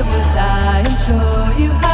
time will I show you have.